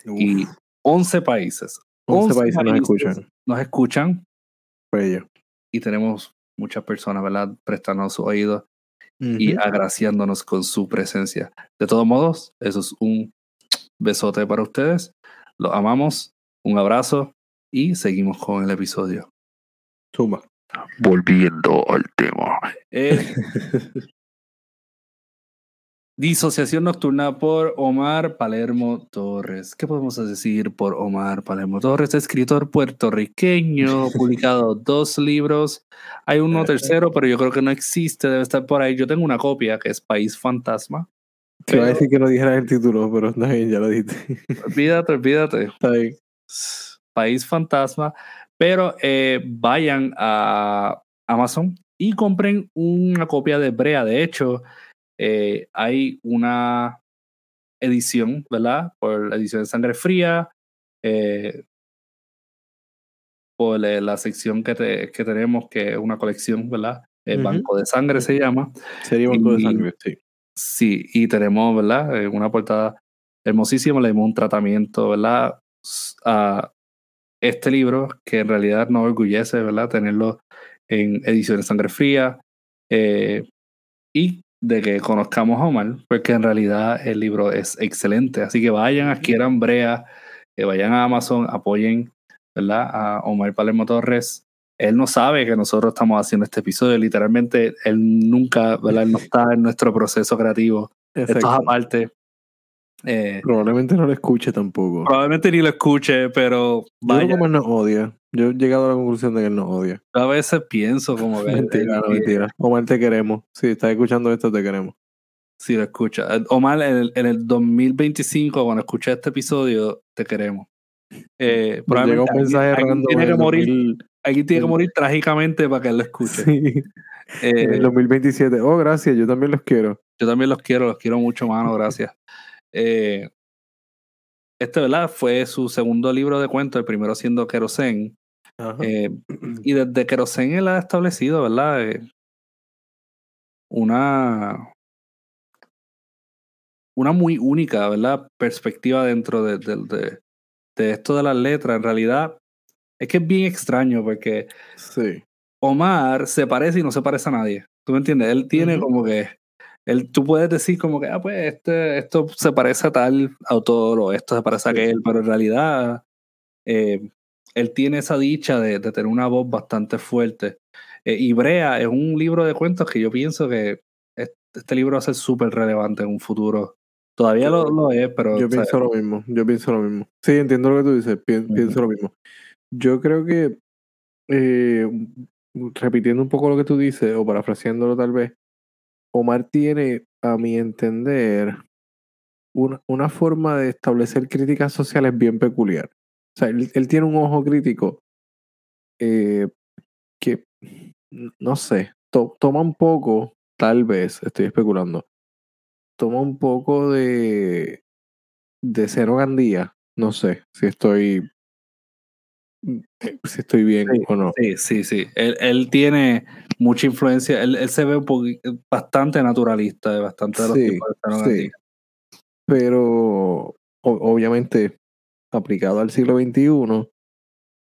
y Uf, 11 países. 11 países nos escuchan. Nos escuchan Bello. y tenemos muchas personas, ¿verdad? Prestando y agraciándonos con su presencia. De todos modos, eso es un besote para ustedes. Los amamos, un abrazo y seguimos con el episodio. Zumba. Volviendo al tema. Eh, Disociación Nocturna por Omar Palermo Torres. ¿Qué podemos decir por Omar Palermo Torres? Escritor puertorriqueño, publicado dos libros. Hay uno tercero, pero yo creo que no existe, debe estar por ahí. Yo tengo una copia que es País Fantasma. Te iba a decir que no dijeras el título, pero está bien, ya lo dijiste. Olvídate, olvídate. Está bien. País Fantasma. Pero eh, vayan a Amazon y compren una copia de Brea. De hecho, eh, hay una edición, ¿verdad? Por la edición de Sangre Fría. eh, por eh, la sección que, te- que tenemos, que es una colección, ¿verdad? El Ujú. Banco de Sangre se llama. Sería banco de Y- sangre, sí. Sí, y tenemos, ¿verdad? Eh, Una portada hermosísima, le dimos un tratamiento, ¿verdad? A este libro, que en realidad nos orgullece, ¿verdad? Tenerlo en ediciones sangre fría. eh, y de que conozcamos a Omar, porque en realidad el libro es excelente. Así que vayan, adquieran Brea, que vayan a Amazon, apoyen, ¿verdad? A Omar Palermo Torres. Él no sabe que nosotros estamos haciendo este episodio, literalmente él nunca, ¿verdad? Él no está en nuestro proceso creativo. Esto es aparte. Eh, Probablemente no lo escuche tampoco. probablemente ni lo escuche, pero Yo creo que vaya, Omar nos odia. Yo he llegado a la conclusión de que él nos odia. a veces pienso como que Mentira, no, mentira. Omar, te queremos. Si estás escuchando esto, te queremos. si lo escucha. Eh, Omar, en el, en el 2025, cuando escuches este episodio, te queremos. Eh, llega un mensaje alguien, alguien tiene en que morir, 2000 alguien tiene que morir trágicamente para que él lo escuche. sí, en Eh, el 2027. Oh, gracias, yo también los quiero. Yo también los quiero, los quiero mucho, mano, gracias. Eh, este, ¿verdad? Fue su segundo libro de cuentos, el primero siendo Kerosene. Eh, y desde Kerosene él ha establecido, ¿verdad? Eh, una, una muy única, ¿verdad? Perspectiva dentro de, de- de- de esto de las letras. En realidad, es que es bien extraño porque sí. Omar se parece y no se parece a nadie. ¿Tú me entiendes? Él tiene como que. Él, tú puedes decir como que, ah, pues este, esto se parece a tal autor o esto se parece a aquel, pero en realidad eh, él tiene esa dicha de, de tener una voz bastante fuerte. Eh, y Brea es un libro de cuentos que yo pienso que es- este libro va a ser súper relevante en un futuro. Todavía lo, lo es, pero Yo o sea, pienso lo mismo. Yo pienso lo mismo. Sí, entiendo lo que tú dices. pi-. Pienso lo mismo. Yo creo que, eh, repitiendo un poco lo que tú dices, o parafraseándolo tal vez, Omar tiene, a mi entender, una, una forma de establecer críticas sociales bien peculiar. O sea, él, él tiene un ojo crítico eh, que, no sé, to- toma un poco, tal vez, estoy especulando, toma un poco de, de Cero Gandía. No sé si estoy, eh, si estoy bien Sí, o no. Sí, sí, sí. Él, él tiene mucha influencia. Él, él se ve poqui- bastante naturalista de bastante de los Sí, tipos de sí. Pero o- obviamente aplicado al siglo XXI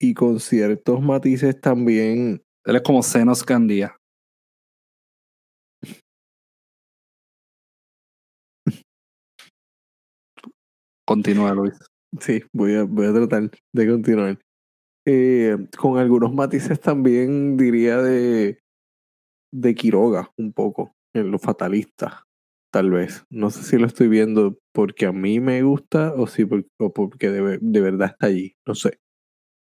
y con ciertos matices también. Él es como Zenos Gandía. Continúa, Luis. Sí, voy a, voy a tratar de continuar. Eh, con algunos matices también diría de, de Quiroga un poco, en lo fatalista, tal vez. No sé si lo estoy viendo porque a mí me gusta o, si o porque de, de verdad está allí, no sé.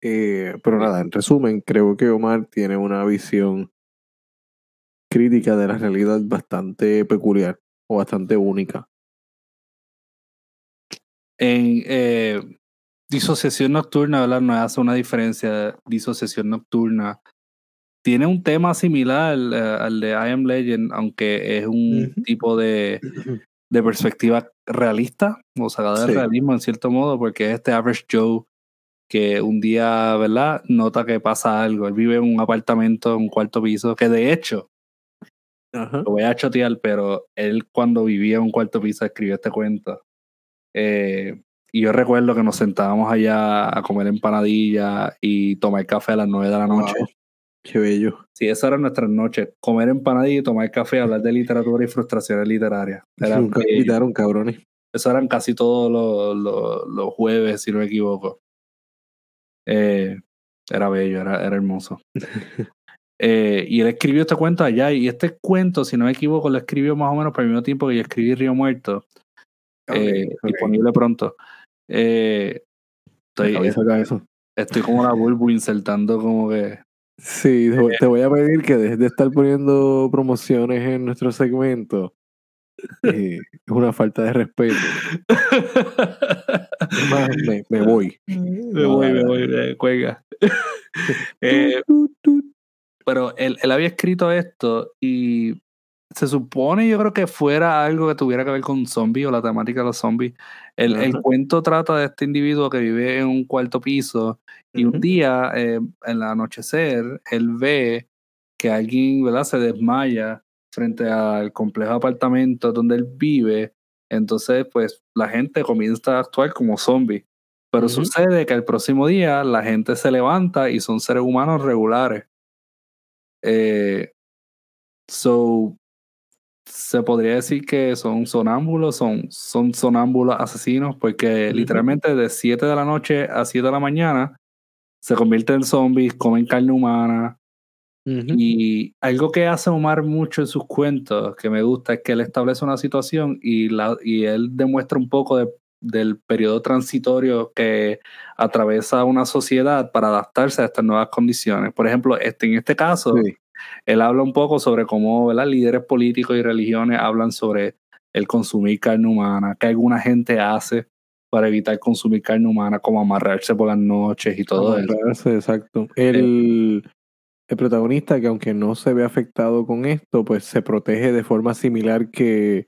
Eh, pero nada, en resumen, creo que Omar tiene una visión crítica de la realidad bastante peculiar. o bastante única. En eh, disociación nocturna, ¿verdad? No hace una diferencia. Disociación nocturna tiene un tema similar al, al de I Am Legend, aunque es un tipo de, de perspectiva realista, o sacada Sí. realismo en cierto modo, porque es este average Joe que un día, ¿verdad? Nota que pasa algo. Él vive en un apartamento, en un cuarto piso, que de hecho, lo voy a chotear, pero él cuando vivía en un cuarto piso escribió este cuento. Eh, y yo recuerdo que nos sentábamos allá a comer empanadilla y tomar café a las nueve de la noche. Wow, Qué bello. Sí, esas eran nuestras noches. Comer empanadilla y tomar café, hablar de literatura y frustraciones literarias. Era Nunca invitaron, cabrones. Eso eran casi todos los, los, los jueves, si no me equivoco. Eh, era bello, era, era hermoso. Eh, y él escribió este cuento allá, y este cuento, si no me equivoco, lo escribió más o menos por el mismo tiempo que yo escribí Río Muerto, eh, Ok, ok. disponible pronto. Eh, estoy, eso. estoy como la bulbo insertando como que... Sí, te voy- a pedir que dejes de estar poniendo promociones en nuestro segmento. Eh, es una falta de respeto. Es más, me, me voy. me voy, me voy, me cuelga. Eh, pero él, él había escrito esto y se supone, yo creo que fuera algo que tuviera que ver con zombies o la temática de los zombies. El, el cuento trata de este individuo que vive en un cuarto piso y un día, eh, en el anochecer, él ve que alguien ¿verdad? se desmaya frente al complejo de apartamentos donde él vive. Entonces, pues la gente comienza a actuar como zombies. Pero sucede que el próximo día la gente se levanta y son seres humanos regulares. Eh, so, se podría decir que son sonámbulos, son, son sonámbulos asesinos, porque literalmente de 7 de la noche a 7 de la mañana se convierten en zombies, comen carne humana. Y algo que hace Omar mucho en sus cuentos, que me gusta, es que él establece una situación y, la, y él demuestra un poco de- del periodo transitorio que atraviesa una sociedad para adaptarse a estas nuevas condiciones. Por ejemplo, este, en este caso, Sí. Él habla un poco sobre cómo ¿verdad? líderes políticos y religiones hablan sobre el consumir carne humana, que alguna gente hace para evitar consumir carne humana, como amarrarse por las noches y todo eso. Amarrarse, exacto. El, el protagonista, que aunque no se ve afectado con esto, pues se protege de forma similar que,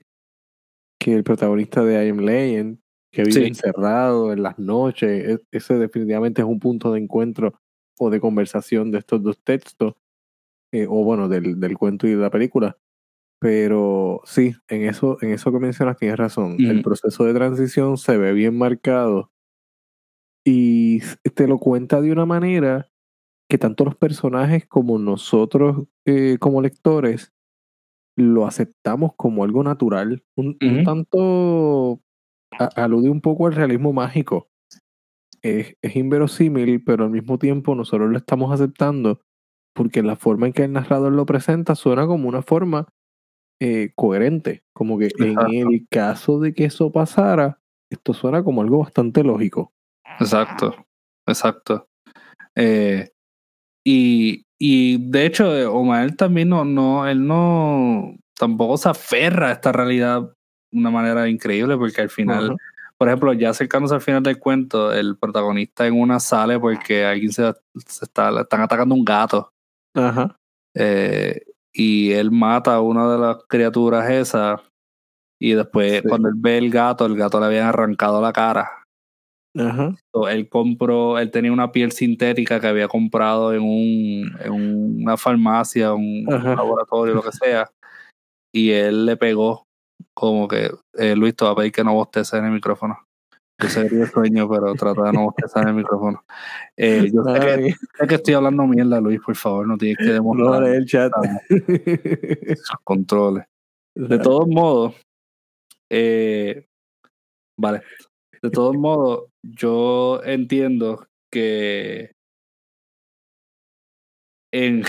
que el protagonista de I Am Legend, que vive Sí. encerrado en las noches. E- Ese definitivamente es un punto de encuentro o de conversación de estos dos textos, eh, o bueno, del, del cuento y de la película. Pero sí, en eso, en eso que mencionas tienes razón. El proceso de transición se ve bien marcado y te lo cuenta de una manera que tanto los personajes como nosotros eh, como lectores lo aceptamos como algo natural. Un, tanto a- alude un poco al realismo mágico. Es, es inverosímil, pero al mismo tiempo nosotros lo estamos aceptando porque la forma en que el narrador lo presenta suena como una forma eh, coherente. Como que en el caso de que eso pasara, esto suena como algo bastante lógico. Exacto, exacto. Eh, y, y de hecho, eh, Omar también no, no, él no, tampoco se aferra a esta realidad de una manera increíble, porque al final, por ejemplo, ya acercándose al final del cuento, el protagonista en una sale porque alguien se, se está, le están atacando un gato. Ajá. eh, y él mata a una de las criaturas esas. Y después, Sí. cuando él ve el gato, el gato le habían arrancado la cara. Ajá. Él compró, él tenía una piel sintética que había comprado en, un, en una farmacia, un Ajá. laboratorio, lo que sea, y él le pegó como que, eh, Luis, te va a pedir que no bosteces en el micrófono. Yo tienes sueño, pero trata de no bostezar en el micrófono. Eh, yo sé que, bien. sé que estoy hablando mierda, Luis, por favor, no tienes que No, demostrar lee el chat. controles. De todos modos, eh, vale. De todos modos, yo entiendo que en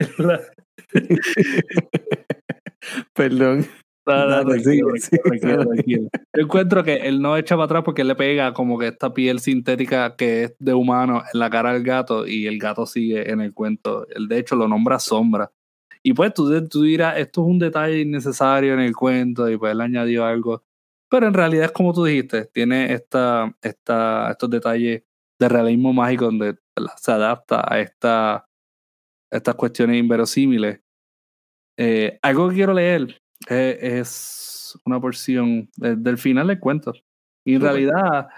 Perdón. No, no. Yo encuentro que él no echa para atrás porque él le pega como que esta piel sintética que es de humano en la cara del gato y el gato sigue en el cuento. Él de hecho lo nombra sombra. Y pues tú, tú dirás, esto es un detalle innecesario en el cuento y pues él añadió algo. Pero en realidad es como tú dijiste, tiene esta, esta, estos detalles de realismo mágico donde se adapta a esta, estas cuestiones inverosímiles. Eh, algo que quiero leer eh, es una porción del final del cuento. Y en realidad,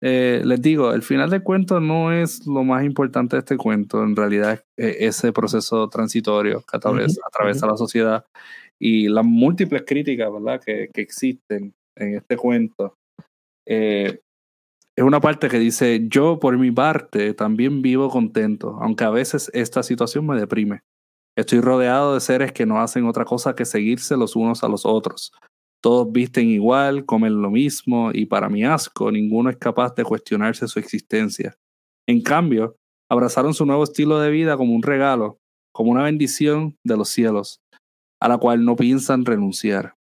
eh, les digo, el final del cuento no es lo más importante de este cuento. En realidad es ese proceso transitorio que atraviesa, la sociedad y las múltiples críticas ¿verdad? Que, que existen en este cuento. Eh, es una parte que dice, yo por mi parte también vivo contento, aunque a veces esta situación me deprime. Estoy rodeado de seres que no hacen otra cosa que seguirse los unos a los otros. Todos visten igual, comen lo mismo y para mi asco ninguno es capaz de cuestionarse su existencia. En cambio, abrazaron su nuevo estilo de vida como un regalo, como una bendición de los cielos, a la cual no piensan renunciar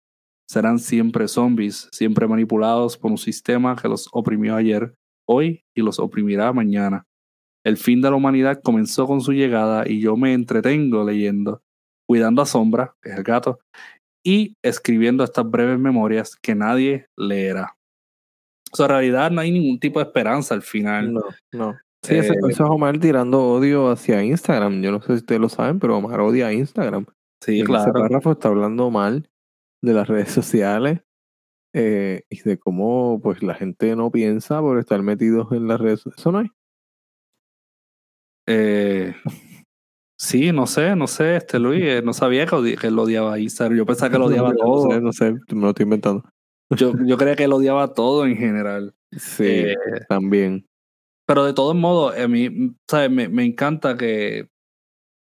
serán siempre zombies, siempre manipulados por un sistema que los oprimió ayer, hoy y los oprimirá mañana. El fin de la humanidad comenzó con su llegada y yo me entretengo leyendo, cuidando a Sombra, que es el gato, y escribiendo estas breves memorias que nadie leerá. O sea, en realidad no hay ningún tipo de esperanza al final. No, no. Sí, eso, es Omar tirando odio hacia Instagram. Yo no sé si ustedes lo saben, pero Omar odia a Instagram. Sí, claro. Ese párrafo está hablando mal de las redes sociales eh, y de cómo pues la gente no piensa por estar metidos en las redes Eso no hay. Eh, sí, no sé, no sé, este Luis, eh, no sabía que, que él odiaba a Instagram. Yo pensaba que lo odiaba todo. No sé, no sé, me lo estoy inventando. Yo, yo creía que él odiaba todo en general. Sí, eh, también. Pero de todos modos, a mí, ¿sabes? Me, me encanta que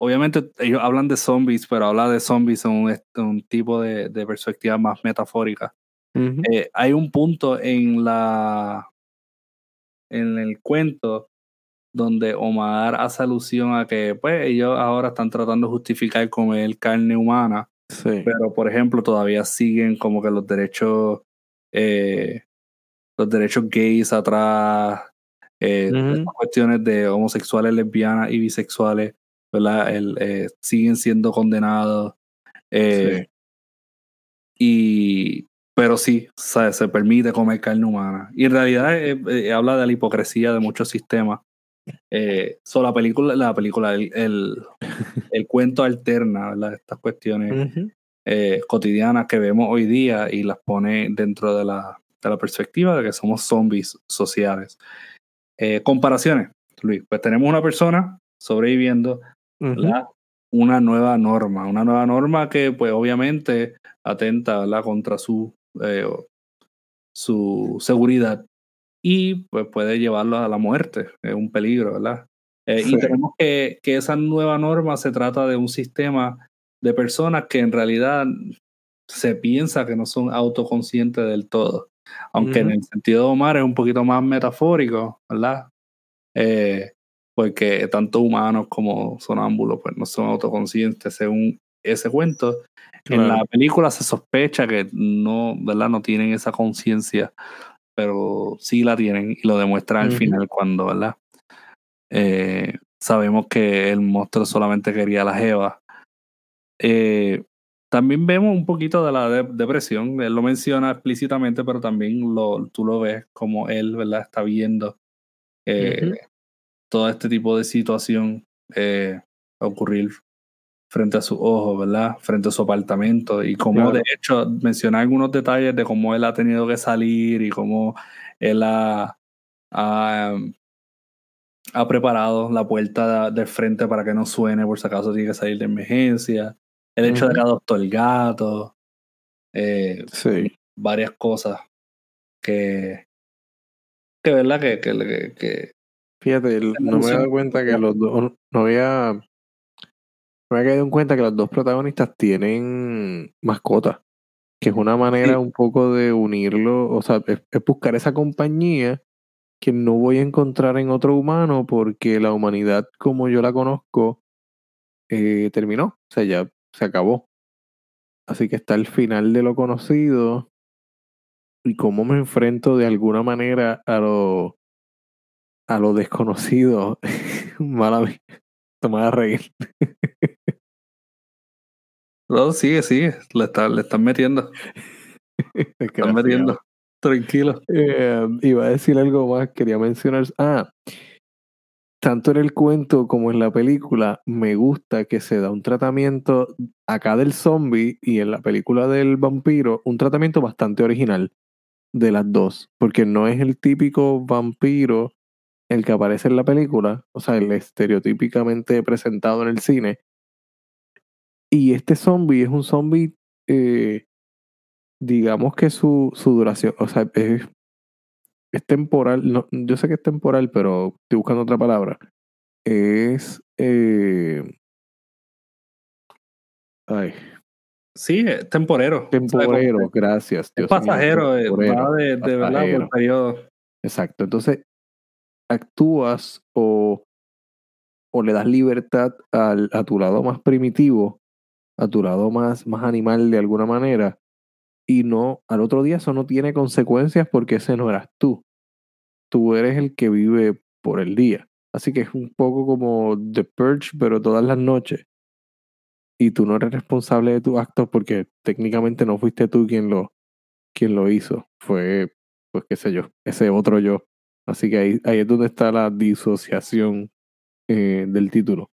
obviamente ellos hablan de zombies, pero habla de zombies en un, tipo de, perspectiva más metafórica. Eh, hay un punto en la en el cuento donde Omar hace alusión a que pues ellos ahora están tratando de justificar comer carne humana, pero por ejemplo todavía siguen como que los derechos eh, los derechos gays atrás, eh, cuestiones de homosexuales, lesbianas y bisexuales ¿verdad? El, eh, siguen siendo condenados. Y, pero sí, se permite comer carne humana. Y en realidad eh, habla de la hipocresía de muchos sistemas. Eh, la película, la película, el, el, cuento alterna, ¿verdad? Estas cuestiones cotidianas que vemos hoy día y las pone dentro de la, de la perspectiva de que somos zombies sociales. comparaciones, Luis. Pues tenemos una persona sobreviviendo una nueva norma, una nueva norma que pues obviamente atenta contra su, eh, su seguridad y pues puede llevarlo a la muerte, es un peligro, ¿verdad? Eh, y tenemos que, que esa nueva norma se trata de un sistema de personas que en realidad se piensa que no son autoconscientes del todo. Aunque en el sentido de Omar es un poquito más metafórico, ¿verdad? Eh, porque tanto humanos como sonámbulos pues no son autoconscientes según ese cuento. En la película se sospecha que no, ¿verdad? No tienen esa conciencia, pero sí la tienen y lo demuestran al final cuando, ¿verdad? Eh, sabemos que el monstruo solamente quería la jeva. Eh, también vemos un poquito de la depresión, él lo menciona explícitamente, pero también lo, tú lo ves como él, ¿verdad? Está viendo eh, todo este tipo de situación ocurrir frente a sus ojos, ¿verdad? Frente a su apartamento y cómo de hecho menciona algunos detalles de cómo él ha tenido que salir y cómo él ha, ha, preparado la puerta de frente para que no suene por si acaso tiene que salir de emergencia. El hecho de que adoptó el gato. Eh, sí. Varias cosas que, que verdad que, que, que, Fíjate, no me he dado cuenta que los dos, no había, no había caído en cuenta que los dos protagonistas tienen mascotas, que es una manera un poco de unirlo, o sea, es, buscar esa compañía que no voy a encontrar en otro humano porque la humanidad como yo la conozco eh, terminó, o sea, ya se acabó. Así que está el final de lo conocido y cómo me enfrento de alguna manera a lo a lo desconocido, mala me a reír. No, sigue, sigue. Le, está, le están metiendo. Le están metiendo. Tranquilo. Eh, iba a decir algo más, quería mencionar. Ah, tanto en el cuento como en la película, me gusta que se da un tratamiento acá del zombie y en la película del vampiro, un tratamiento bastante original de las dos, porque no es el típico vampiro el que aparece en la película, o sea, el estereotípicamente presentado en el cine. Y este zombie es un zombie, eh, digamos que su, su duración, o sea, es, es temporal, no, yo sé que es temporal, pero estoy buscando otra palabra. Es... Eh, ay, Sí, es temporero. Temporero, O sea, gracias. Es Dios pasajero, eh, temporero, va de, de verdad por periodo. Exacto. Entonces, actúas o, o le das libertad al, a tu lado más primitivo, a tu lado más, más animal de alguna manera, y no, al otro día eso no tiene consecuencias porque ese no eras tú. Tú eres el que vive por el día. Así que es un poco como The Purge, pero todas las noches. Y tú no eres responsable de tus actos porque técnicamente no fuiste tú quien lo, quien lo hizo. Fue, pues qué sé yo, ese otro yo. Así que ahí, ahí es donde está la disociación eh, del título.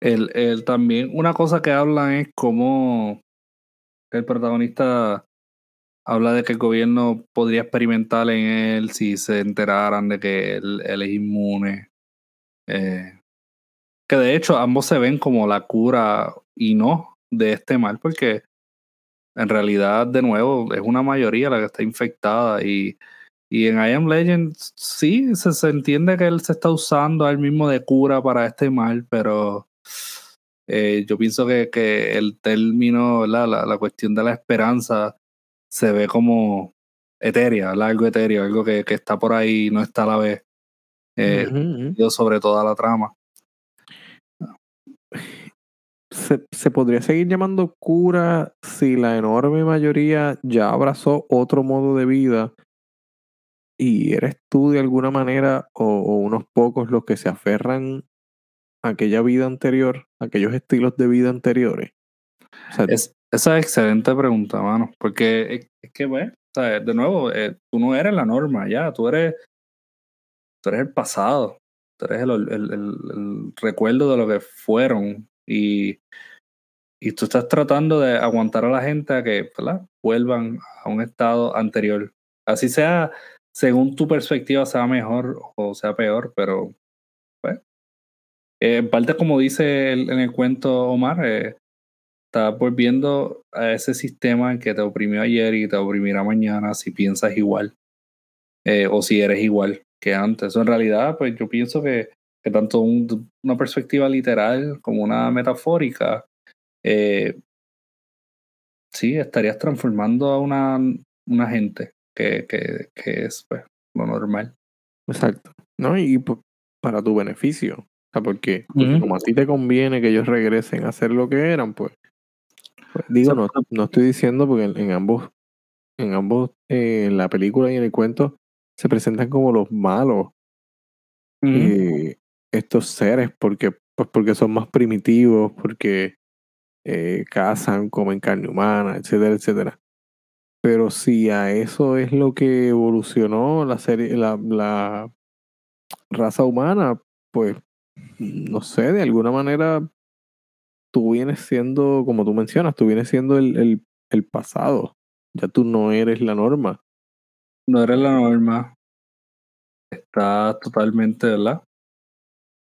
El, el también, una cosa que hablan es cómo el protagonista habla de que el gobierno podría experimentar en él si se enteraran de que él, es inmune. Eh, que de hecho ambos se ven como la cura y no de este mal, porque en realidad, de nuevo, es una mayoría la que está infectada y, y en I Am Legend sí se, se entiende que él se está usando a él mismo de cura para este mal, pero eh, yo pienso que, que el término. La, la cuestión de la esperanza se ve como etérea, ¿verdad? algo etéreo, algo que, que está por ahí y no está a la vez, eh, sobre toda la trama. se, se podría seguir llamando cura si la enorme mayoría ya abrazó otro modo de vida y eres tú de alguna manera o, o unos pocos los que se aferran aquella vida anterior, aquellos estilos de vida anteriores. O Es, esa es excelente pregunta, mano, porque es, es que, bueno, ¿sabes? de nuevo, eh, tú no eres la norma ya, tú eres, tú eres el pasado, tú eres el recuerdo de lo que fueron y, y tú estás tratando de aguantar a la gente a que ¿verdad? vuelvan a un estado anterior. Así sea, según tu perspectiva, sea mejor o sea peor, pero pues, eh, en parte como dice el- en el cuento Omar, eh, estás volviendo a ese sistema que te oprimió ayer y te oprimirá mañana si piensas igual eh, o si eres igual que antes. Eso en realidad, pues yo pienso que, que tanto un- una perspectiva literal como una metafórica, eh, sí, estarías transformando a una, una gente que, que, que es pues, lo normal. exacto. ¿No? Y, po- para tu beneficio. O sea, porque, como a ti te conviene que ellos regresen a ser lo que eran, pues. pues, digo, no, no estoy diciendo porque en, en ambos, en ambos, eh, en la película y en el cuento, se presentan como los malos eh, estos seres porque pues porque son más primitivos porque eh, cazan comen carne humana etcétera etcétera. Pero si a eso es lo que evolucionó la serie la, la raza humana pues no sé de alguna manera tú vienes siendo como tú mencionas tú vienes siendo el, el, el pasado ya tú no eres la norma No eres la norma. Está totalmente, ¿verdad?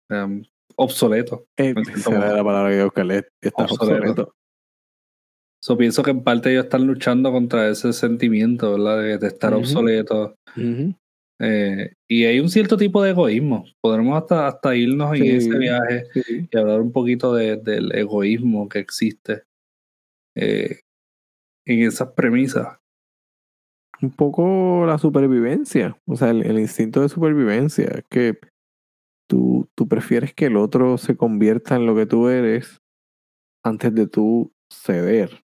Em, obsoleto. eh, esa era la palabra que estás Obsoleto. obsoleto So, pienso que en parte ellos están luchando contra ese sentimiento, ¿verdad? De, de estar obsoleto. Eh, y hay un cierto tipo de egoísmo. Podremos hasta, hasta irnos en ese viaje sí. y hablar un poquito de- del egoísmo que existe eh, en esas premisas. un poco la supervivencia, o sea, el, el instinto de supervivencia, que tú, tú prefieres que el otro se convierta en lo que tú eres antes de tú ceder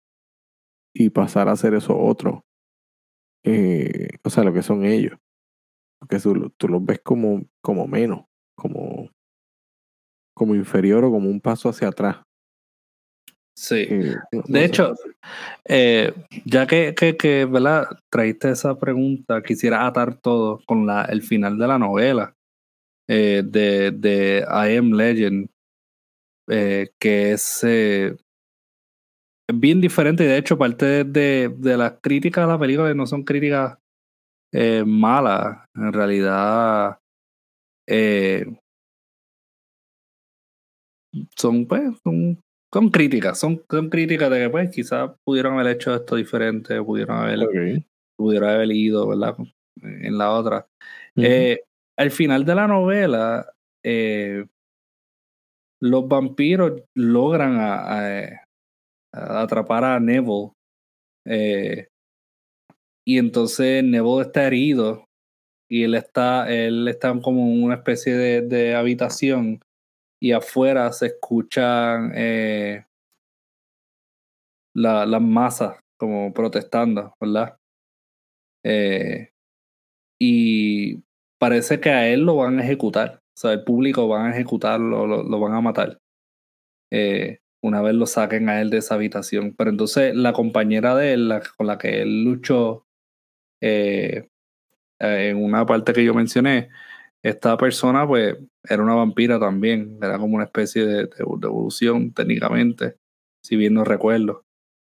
y pasar a ser eso otro, Eh, o sea, lo que son ellos, porque tú, tú los ves como, como menos, como, como inferior o como un paso hacia atrás. Sí. Eh, no- De hecho, eh, ya que, que, que, ¿verdad? traíste esa pregunta, quisiera atar todo con la, el final de la novela eh, de, de I Am Legend, que es bien diferente y de hecho parte de, de, de las críticas a la película no son críticas eh, malas, en realidad eh, son pues son, son críticas, son, son críticas de que pues quizás pudieron haber hecho esto diferente, pudieron haber Ok. pudiera haber ido, ¿verdad? En la otra. Eh, al final de la novela, eh, los vampiros logran a- a- a atrapar a Neville. eh, y entonces Neville está herido. Y él está, él está como en una especie de, habitación. Y afuera se escuchan eh, la- las masas como protestando, ¿verdad? Eh, y parece que a él lo van a ejecutar. O sea, el público van a ejecutarlo, lo, van a matar. Eh, una vez lo saquen a él de esa habitación. Pero entonces la compañera de él, con la que él luchó eh, eh, en una parte que yo mencioné, esta persona pues era una vampira también. Era como una especie de, de- de evolución técnicamente, si bien no recuerdo.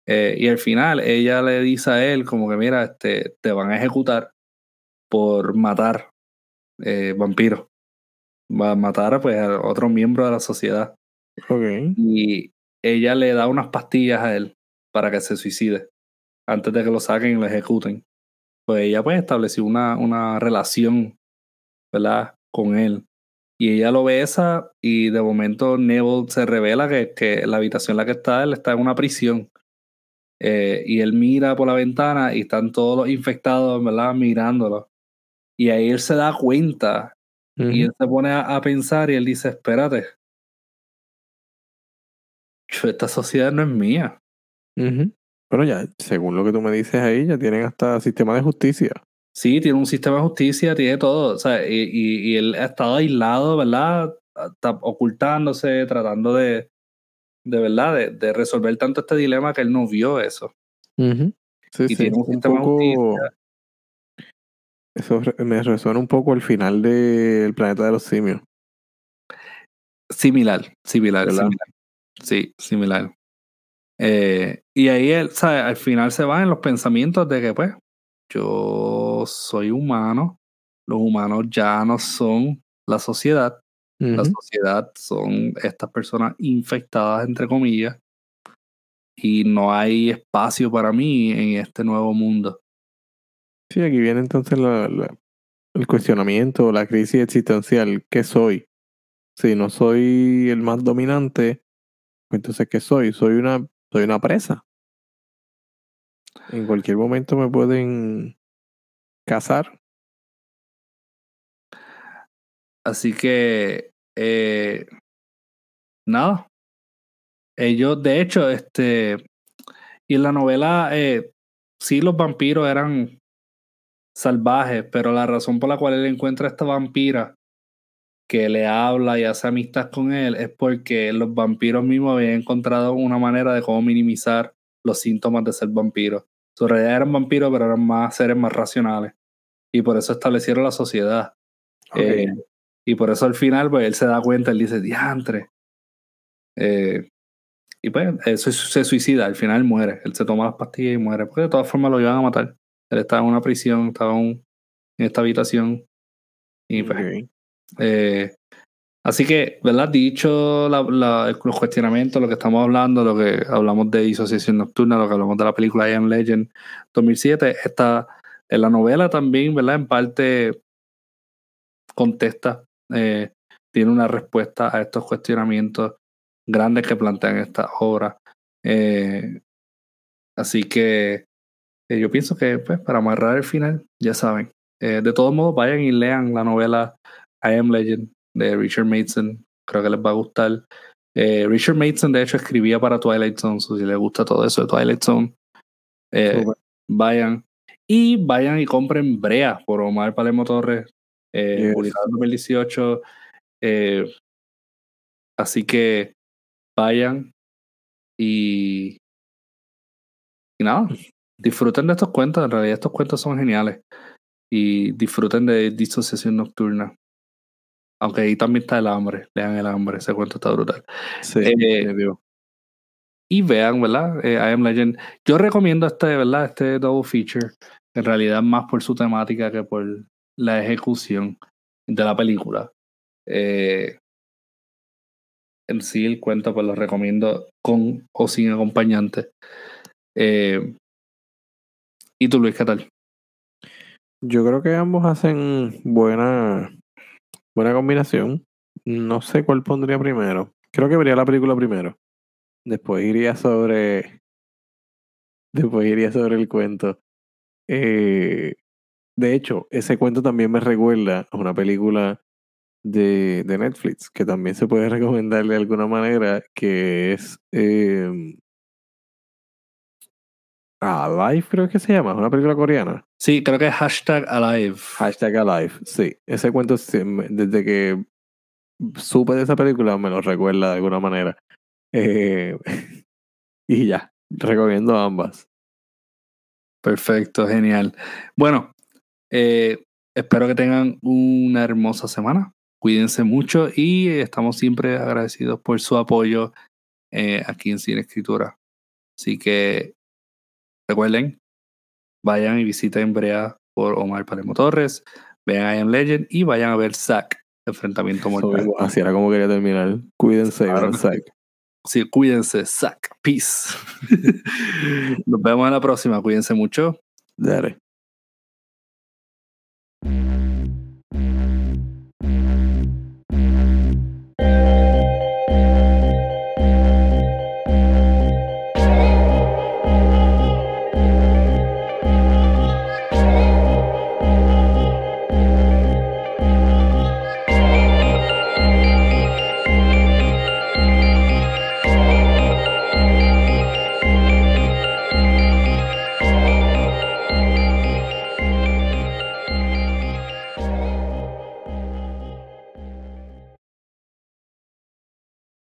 Eh, y al final ella le dice a él como que mira, este, te van a ejecutar por matar eh, vampiros. Va a matar pues, a otro miembro de la sociedad. Ok. Y ella le da unas pastillas a él para que se suicide antes de que lo saquen y lo ejecuten. Pues ella pues estableció una, una relación, ¿verdad? Con él. Y ella lo besa y de momento Neville se revela que, que la habitación en la que está él está en una prisión. Eh, y él mira por la ventana y están todos los infectados, ¿verdad? Mirándolo. Y ahí él se da cuenta y él se pone a, a pensar y él dice, espérate, esta sociedad no es mía. Bueno, ya, según lo que tú me dices ahí, ya tienen hasta sistema de justicia. Sí, tiene un sistema de justicia, tiene todo. O sea, y, y, y él ha estado aislado, ¿verdad? Está ocultándose, tratando de, de verdad, de, de resolver tanto este dilema que él no vio eso. Ujú. Sí, Y sí. tiene un Un sistema de poco. justicia. Eso me resuena un poco al final del planeta de los simios. Similar, similar, ¿Verdad? similar. Sí, similar. Eh, y ahí él, ¿sabe? al final se va en los pensamientos de que, pues, yo soy humano, los humanos ya no son la sociedad, la Ujú. sociedad son estas personas infectadas, entre comillas, y no hay espacio para mí en este nuevo mundo. Sí, aquí viene entonces la- la- el cuestionamiento, la crisis existencial. ¿Qué soy? Si no soy el más dominante, pues entonces ¿qué soy? Soy una, soy una presa. En cualquier momento me pueden cazar. Así que, eh, nada. Ellos, de hecho, este, y en la novela, eh, sí, los vampiros eran salvajes, pero la razón por la cual él encuentra a esta vampira que le habla y hace amistad con él es porque los vampiros mismos habían encontrado una manera de cómo minimizar los síntomas de ser vampiros. En realidad eran vampiros, pero eran más seres más racionales. Y por eso establecieron la sociedad. Eh, y por eso al final, pues él se da cuenta, él dice, diantre. Eh, y pues él se, se suicida, al final muere. Él se toma las pastillas y muere. Porque de todas formas lo iban a matar. Él estaba en una prisión, estaba en, en esta habitación. Y pues. Eh, así que, ¿verdad? Dicho la- los cuestionamientos, lo que estamos hablando, lo que hablamos de disociación nocturna, lo que hablamos de la película I Am Legend 2007, esta, en la novela también, ¿verdad? En parte contesta, eh, tiene una respuesta a estos cuestionamientos grandes que plantean esta obra. Eh, así que yo pienso que, pues, para amarrar el final, ya saben. De todos modos, vayan y lean la novela I Am Legend de Richard Mason. Creo que les va a gustar. Eh, Richard Mason, de hecho, escribía para Twilight Zone. so si les gusta todo eso de Twilight Zone, eh, vayan. Y vayan y compren Brea por Omar Palermo Torres, eh, Yes. publicado en 2018. Eh, así que vayan Y, y nada, disfruten de estos cuentos. En realidad estos cuentos son geniales. Y disfruten de Disociación Nocturna. Aunque ahí también está el hambre. Lean el hambre. Ese cuento está brutal. Sí, Eh, y vean, ¿verdad? Eh, I Am Legend. Yo recomiendo este, ¿verdad? Este double feature. En realidad más por su temática que por la ejecución de la película. Eh, en sí el cuento pues lo recomiendo con o sin acompañante. Eh, ¿Y tú Luis, qué tal? Yo creo que ambos hacen buena, buena combinación. No sé cuál pondría primero. Creo que vería la película primero. Después iría sobre. Después iría sobre el cuento. Eh, de hecho, ese cuento también me recuerda a una película de, de Netflix que también se puede recomendar de alguna manera, que es eh, Alive, creo que se llama, es una película coreana. Sí, creo que es hashtag alive. Hashtag Alive, sí. Ese cuento, desde que supe de esa película, me lo recuerda de alguna manera. Eh, y ya, recomiendo ambas. Perfecto, genial. Bueno, eh, espero que tengan una hermosa semana. Cuídense mucho y estamos siempre agradecidos por su apoyo eh, aquí en Cine Escritura. Así que recuerden, vayan y visiten Brea por Omar Palermo Torres, vean I Am Legend y vayan a ver Zack, Enfrentamiento Mortal. así era como quería terminar. Cuídense, Claro. Zack. Sí, cuídense, Zack. Peace. Nos vemos en la próxima. Cuídense mucho. Dale.